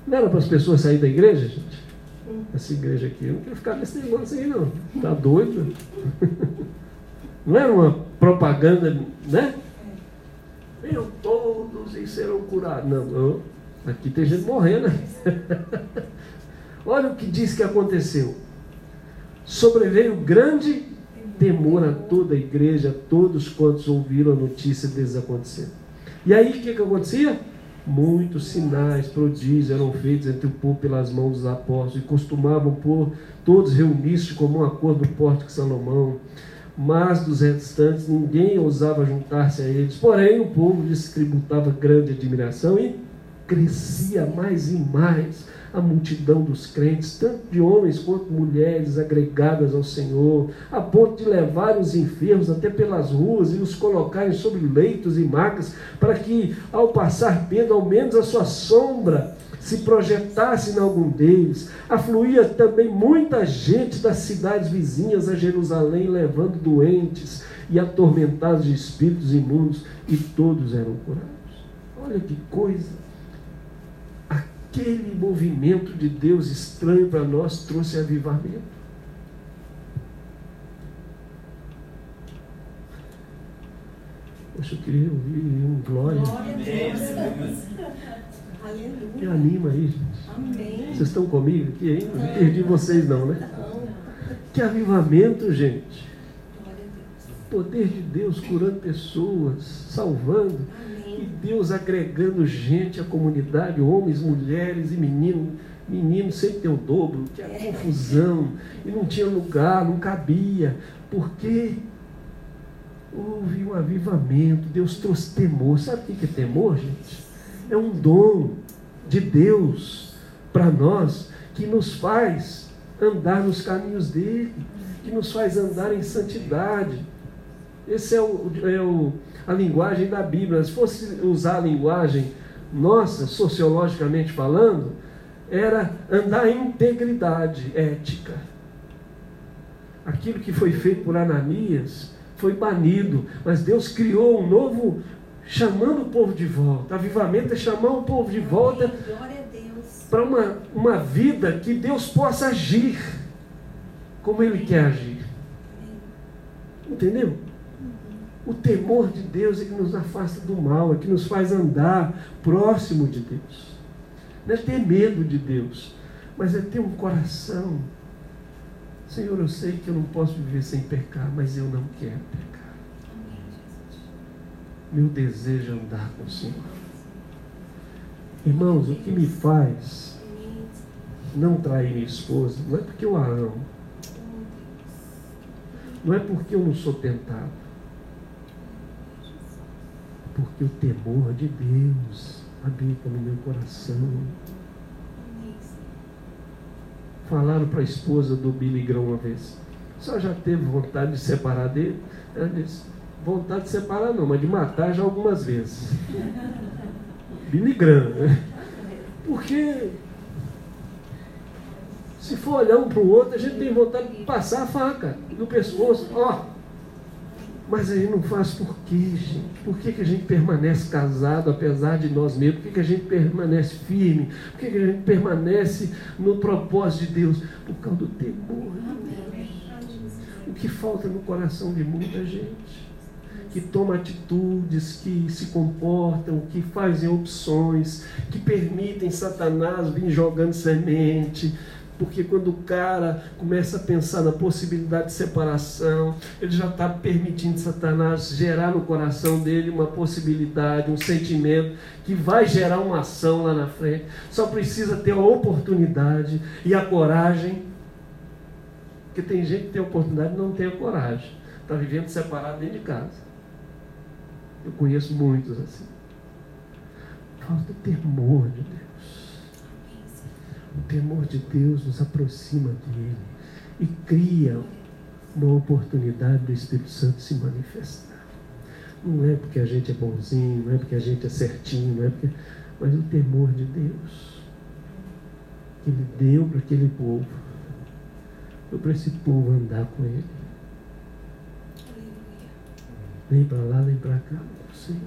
Não era para as pessoas saírem da igreja, gente? Essa igreja aqui, eu não quero ficar nesse negócio aí, não. Tá doido? [laughs] Não era uma propaganda, né? E serão curados. Não. Aqui tem gente morrendo. [laughs] Olha o que diz que aconteceu. Sobreveio grande temor a toda a igreja, a todos quantos ouviram a notícia deles acontecendo. E aí o que, que acontecia? Muitos sinais, prodígios eram feitos entre o povo pelas mãos dos apóstolos e costumavam por todos reunir-se como um acordo do pórtico de Salomão mas dos restantes ninguém ousava juntar-se a eles. Porém, o povo lhes tributava grande admiração e crescia mais e mais a multidão dos crentes, tanto de homens quanto mulheres agregadas ao Senhor, a ponto de levar os enfermos até pelas ruas e os colocarem sobre leitos e macas, para que, ao passar pena, ao menos a sua sombra se projetasse em algum deles. Afluía também muita gente das cidades vizinhas a Jerusalém, levando doentes e atormentados de espíritos imundos, e todos eram curados. Olha que coisa! Aquele movimento de Deus estranho para nós trouxe avivamento. Poxa, eu queria ouvir um glória. glória a Deus. Me anima aí, gente. Amém. Vocês estão comigo aqui ainda? Não perdi vocês não, né? Que avivamento, gente. Poder de Deus curando pessoas, salvando. E Deus agregando gente à comunidade, homens, mulheres e meninos. Meninos sempre tem o dobro, que é. confusão, e não tinha lugar, não cabia. Porque houve um avivamento, Deus trouxe temor. Sabe o que é temor, gente? É um dom de Deus para nós que nos faz andar nos caminhos dele, que nos faz andar em santidade. Essa é, o, é o, a linguagem da Bíblia. Se fosse usar a linguagem nossa, sociologicamente falando, era andar em integridade ética. Aquilo que foi feito por Ananias foi banido, mas Deus criou um novo chamando o povo de volta. Avivamento é chamar o povo de volta para uma, uma vida que Deus possa agir como Ele quer agir. Entendeu? O temor de Deus é que nos afasta do mal, é que nos faz andar próximo de Deus. Não é ter medo de Deus, mas é ter um coração. Senhor, eu sei que eu não posso viver sem pecar, mas eu não quero pecar. Meu desejo é andar com o Senhor. Irmãos, o que me faz não trair minha esposa não é porque eu a amo, não é porque eu não sou tentado, porque o temor de Deus habita no meu coração. Falaram para a esposa do Billy Graham uma vez: só já teve vontade de separar dele? Ela disse: vontade de separar não, mas de matar já algumas vezes. Billy Graham, né? Porque se for olhar um para o outro, a gente tem vontade de passar a faca no pescoço. Ó, mas a gente não faz por quê, gente? Por que, que a gente permanece casado apesar de nós mesmos? Por que, que a gente permanece firme? Por que, que a gente permanece no propósito de Deus? Por causa do temor. O que falta no coração de muita gente? Que toma atitudes, que se comportam, que fazem opções, que permitem Satanás vir jogando semente, porque quando o cara começa a pensar na possibilidade de separação, ele já está permitindo Satanás gerar no coração dele uma possibilidade, um sentimento que vai gerar uma ação lá na frente. Só precisa ter a oportunidade e a coragem. Porque tem gente que tem oportunidade e não tem a coragem. Está vivendo separado dentro de casa. Eu conheço muitos assim. Falta temor de Deus. O temor de Deus nos aproxima dele e cria uma oportunidade do Espírito Santo se manifestar. Não é porque a gente é bonzinho, não é porque a gente é certinho, não é porque. Mas o temor de Deus que Ele deu para aquele povo. Para esse povo andar com Ele. Nem para lá, nem para cá. Senhor.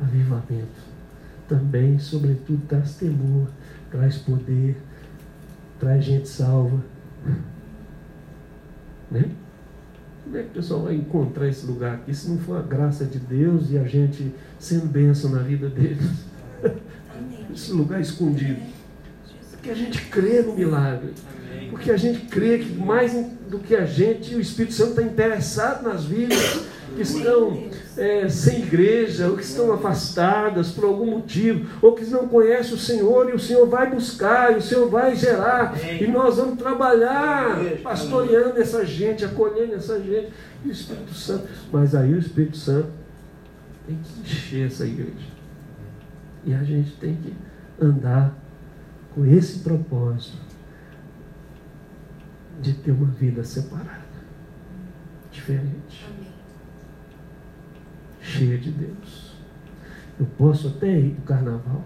Avivamento também, sobretudo, traz temor, traz poder, traz gente salva. Né? Como é que o pessoal vai encontrar esse lugar aqui se não for a graça de Deus e a gente sendo bênção na vida deles? esse lugar escondido. Porque a gente crê no milagre. Porque a gente crê que mais do que a gente, o Espírito Santo está interessado nas vidas que estão é, sem igreja, ou que estão afastadas por algum motivo, ou que não conhecem o Senhor, e o Senhor vai buscar, e o Senhor vai gerar, e nós vamos trabalhar pastoreando essa gente, acolhendo essa gente, e o Espírito Santo. Mas aí o Espírito Santo tem que encher essa igreja. E a gente tem que andar com esse propósito de ter uma vida separada, diferente cheia de Deus. Eu posso até ir para o carnaval.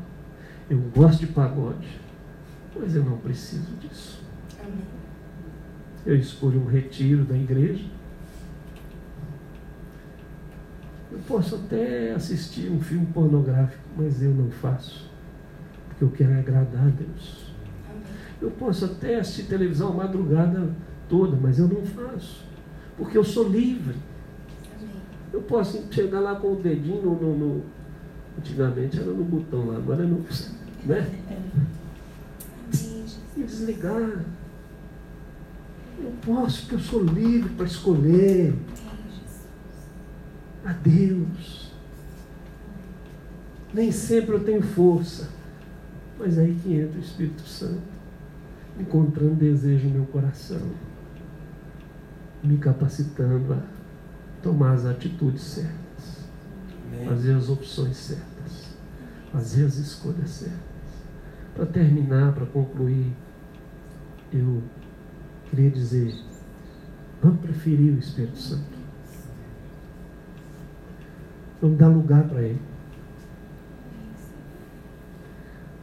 Eu gosto de pagode. Mas eu não preciso disso. Eu escolho um retiro da igreja. Eu posso até assistir um filme pornográfico, mas eu não faço. Porque eu quero agradar a Deus. Eu posso até assistir televisão a madrugada toda, mas eu não faço. Porque eu sou livre. Eu posso chegar lá com o dedinho no, no, antigamente era no botão lá, agora é no. Né? E desligar. Eu posso, porque eu sou livre para escolher. A Deus. Nem sempre eu tenho força. Mas aí que entra o Espírito Santo, encontrando desejo no meu coração, me capacitando a tomar as atitudes certas, Amém. fazer as opções certas, fazer as escolhas certas. Para terminar, para concluir, eu queria dizer: vamos preferir o Espírito Santo. Vamos dar lugar para Ele.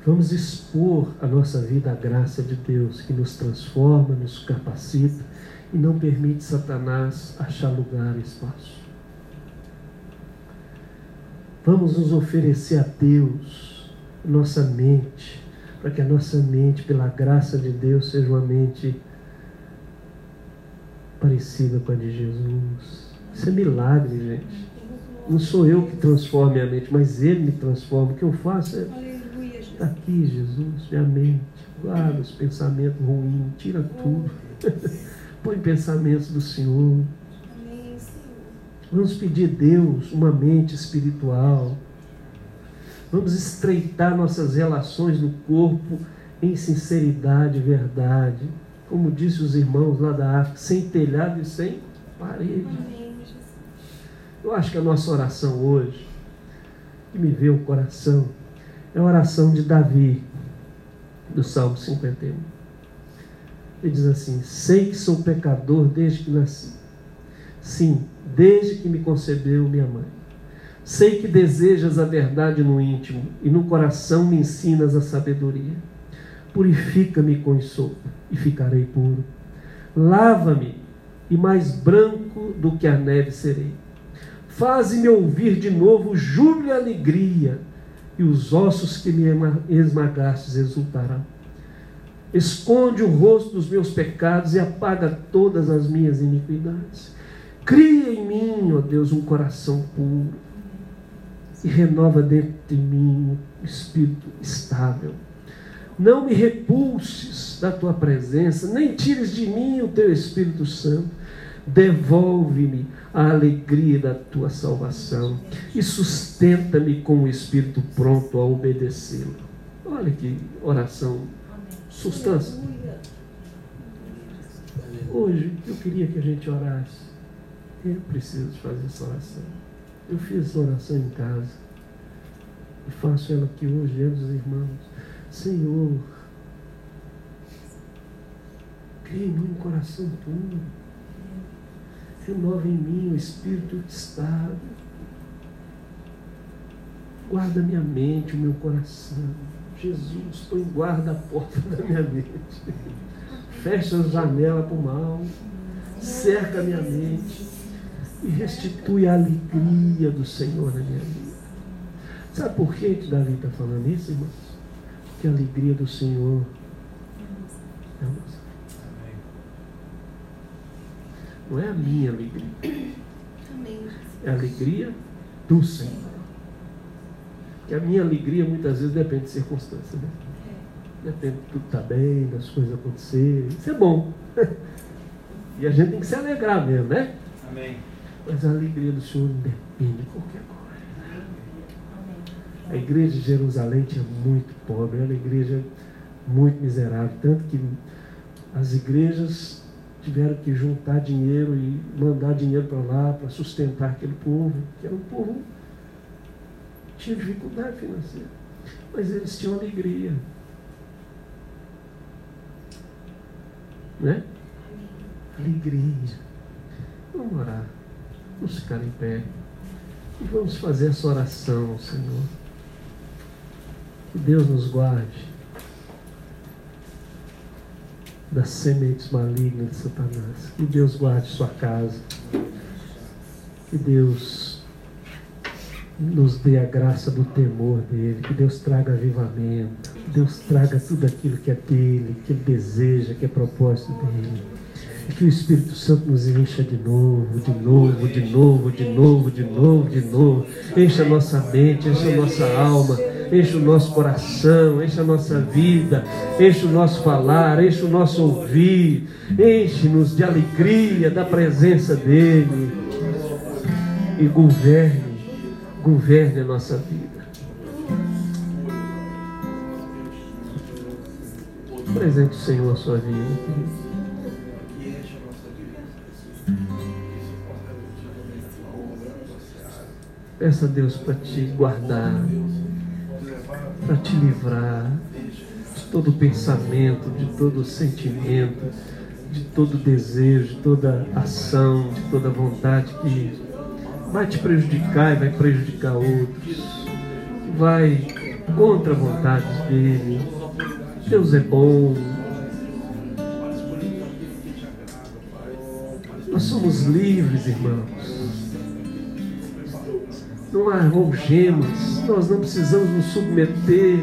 Vamos expor a nossa vida à graça de Deus que nos transforma, nos capacita e não permite Satanás achar lugar e espaço. Vamos nos oferecer a Deus nossa mente, para que a nossa mente, pela graça de Deus, seja uma mente parecida com a de Jesus. Isso é milagre, gente. Não sou eu que transformo minha mente, mas Ele me transforma. O que eu faço é. Está aqui, Jesus, minha mente. Guarda os pensamentos ruins, tira tudo. [laughs] Põe pensamentos do Senhor. Vamos pedir a Deus uma mente espiritual. Vamos estreitar nossas relações no corpo em sinceridade e verdade. Como disse os irmãos lá da África, sem telhado e sem parede. Eu acho que a nossa oração hoje, que me vê o coração, é a oração de Davi, do Salmo 51. Ele diz assim: Sei que sou pecador desde que nasci. Sim, desde que me concebeu minha mãe. Sei que desejas a verdade no íntimo e no coração me ensinas a sabedoria. Purifica-me com sopa e ficarei puro. Lava-me e mais branco do que a neve serei. Faze-me ouvir de novo júbilo e alegria, e os ossos que me esmagastes exultarão. Esconde o rosto dos meus pecados e apaga todas as minhas iniquidades. Cria em mim, ó Deus, um coração puro e renova dentro de mim um espírito estável. Não me repulses da tua presença, nem tires de mim o teu Espírito Santo. Devolve-me a alegria da tua salvação e sustenta-me com o espírito pronto a obedecê-lo. Olha que oração, substância. Hoje eu queria que a gente orasse. Eu preciso fazer essa oração. Eu fiz essa oração em casa e faço ela aqui hoje diante dos irmãos. Senhor, crie em mim um coração puro renova em mim o espírito estado. Guarda minha mente, o meu coração. Jesus, põe guarda a porta da minha mente. Fecha a janela para o mal. Cerca a minha mente. E restitui a alegria do Senhor na minha vida. Sabe por que, que Davi está falando isso, irmãos? Porque a alegria do Senhor é uma Não é a minha alegria. É a alegria do Senhor. Que a minha alegria muitas vezes depende de circunstâncias. Né? É. Depende de tudo estar tá bem, das coisas acontecerem. Isso é bom. [laughs] E a gente tem que se alegrar mesmo, né? Amém. Mas a alegria do Senhor não depende de qualquer coisa. A igreja de Jerusalém tinha muito pobre, era uma igreja muito miserável. Tanto que as igrejas tiveram que juntar dinheiro e mandar dinheiro para lá para sustentar aquele povo, que era um povo que tinha dificuldade financeira. Mas eles tinham alegria. Né? Alegria. Vamos orar. Vamos ficar em pé. E vamos fazer essa oração, Senhor. Que Deus nos guarde das sementes malignas de Satanás. Que Deus guarde sua casa. Que Deus nos dê a graça do temor dele. Que Deus traga avivamento. Que Deus traga tudo aquilo que é dele, que ele deseja, que é propósito dele. E que o Espírito Santo nos encha de novo, de novo, de novo, de novo, de novo, de novo. Encha a nossa mente, encha a nossa alma enche o nosso coração, enche a nossa vida, enche o nosso falar, enche o nosso ouvir, enche-nos de alegria da presença dEle. E governe, governe a nossa vida. Presente o Senhor a sua vida, Peça a Deus para te guardar para te livrar de todo pensamento, de todo sentimento, de todo desejo, de toda ação, de toda vontade que vai te prejudicar e vai prejudicar outros, vai contra a vontade dele. Deus é bom. Nós somos livres, irmãos não algemas, nós não precisamos nos submeter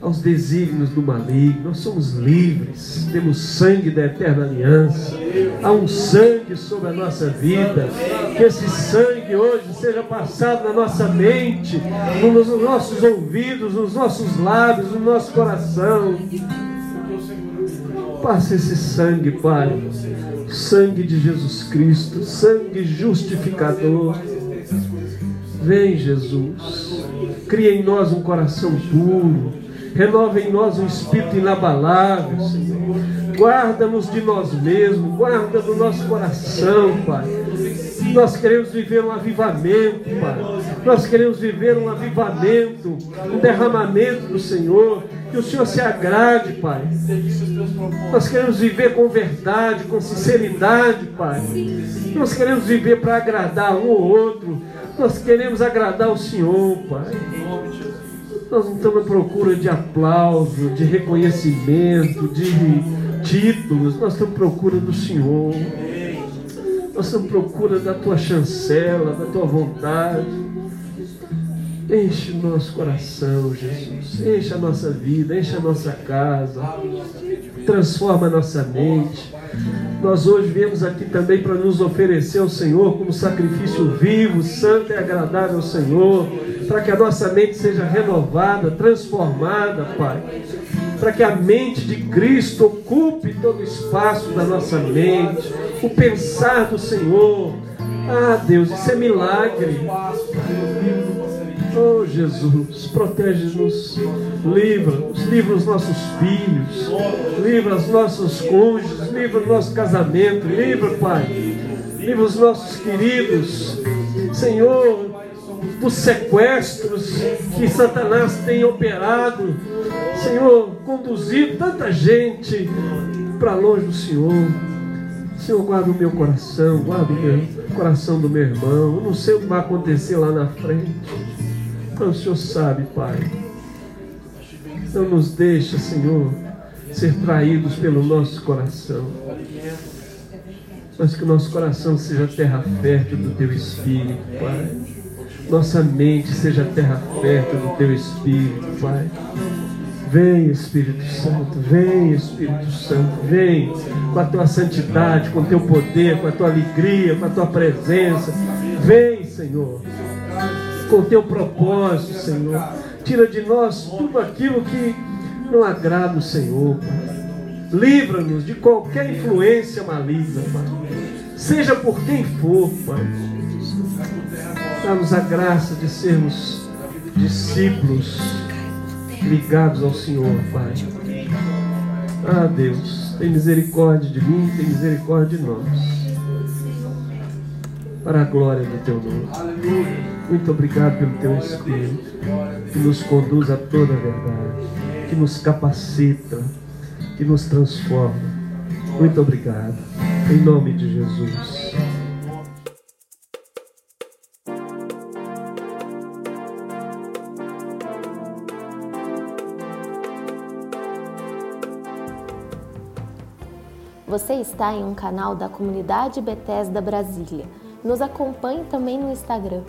aos desígnios do maligno. Nós somos livres, temos sangue da eterna aliança. Há um sangue sobre a nossa vida. Que esse sangue hoje seja passado na nossa mente, nos nossos ouvidos, nos nossos lábios, no nosso coração. Passa esse sangue, Pai. Sangue de Jesus Cristo, sangue justificador. Vem, Jesus. Cria em nós um coração puro renova em nós um espírito inabalável, Senhor. Guarda-nos de nós mesmos, guarda do nosso coração, Pai. Nós queremos viver um avivamento, Pai. Nós queremos viver um avivamento, um derramamento do Senhor. Que o Senhor se agrade, Pai. Nós queremos viver com verdade, com sinceridade, Pai. Nós queremos viver para agradar um ou outro. Nós queremos agradar o Senhor, Pai. Nós não estamos à procura de aplauso, de reconhecimento, de títulos. Nós estamos à procura do Senhor. Nós estamos à procura da tua chancela, da tua vontade. Enche o nosso coração, Jesus. Enche a nossa vida, enche a nossa casa. Transforma a nossa mente. Nós hoje viemos aqui também para nos oferecer ao Senhor como sacrifício vivo, santo e agradável ao Senhor para que a nossa mente seja renovada, transformada, Pai. Para que a mente de Cristo ocupe todo o espaço da nossa mente, o pensar do Senhor. Ah, Deus, isso é milagre. Oh, Jesus, protege-nos, livra-nos, livra os nossos filhos, livra os nossos cônjuges, livra o nosso casamento, livra, Pai, livra os nossos queridos. Senhor, dos sequestros que Satanás tem operado. Senhor, conduzido tanta gente para longe do Senhor. Senhor, guarda o meu coração, guarda o meu coração do meu irmão. Eu não sei o que vai acontecer lá na frente. Então o Senhor sabe, Pai. Não nos deixa, Senhor, ser traídos pelo nosso coração. Mas que o nosso coração seja terra fértil do Teu Espírito, Pai nossa mente seja terra fértil do teu Espírito, Pai. Vem, Espírito Santo, vem, Espírito Santo, vem com a tua santidade, com o teu poder, com a tua alegria, com a tua presença. Vem, Senhor, com o teu propósito, Senhor. Tira de nós tudo aquilo que não agrada o Senhor, Pai. Livra-nos de qualquer influência maligna, Pai. Seja por quem for, Pai Dá-nos a graça de sermos discípulos ligados ao Senhor, Pai. Ah, Deus, tem misericórdia de mim, tem misericórdia de nós. Para a glória do Teu nome. Muito obrigado pelo Teu Espírito, que nos conduz a toda a verdade, que nos capacita, que nos transforma. Muito obrigado. Em nome de Jesus. Você está em um canal da comunidade Bethesda Brasília. Nos acompanhe também no Instagram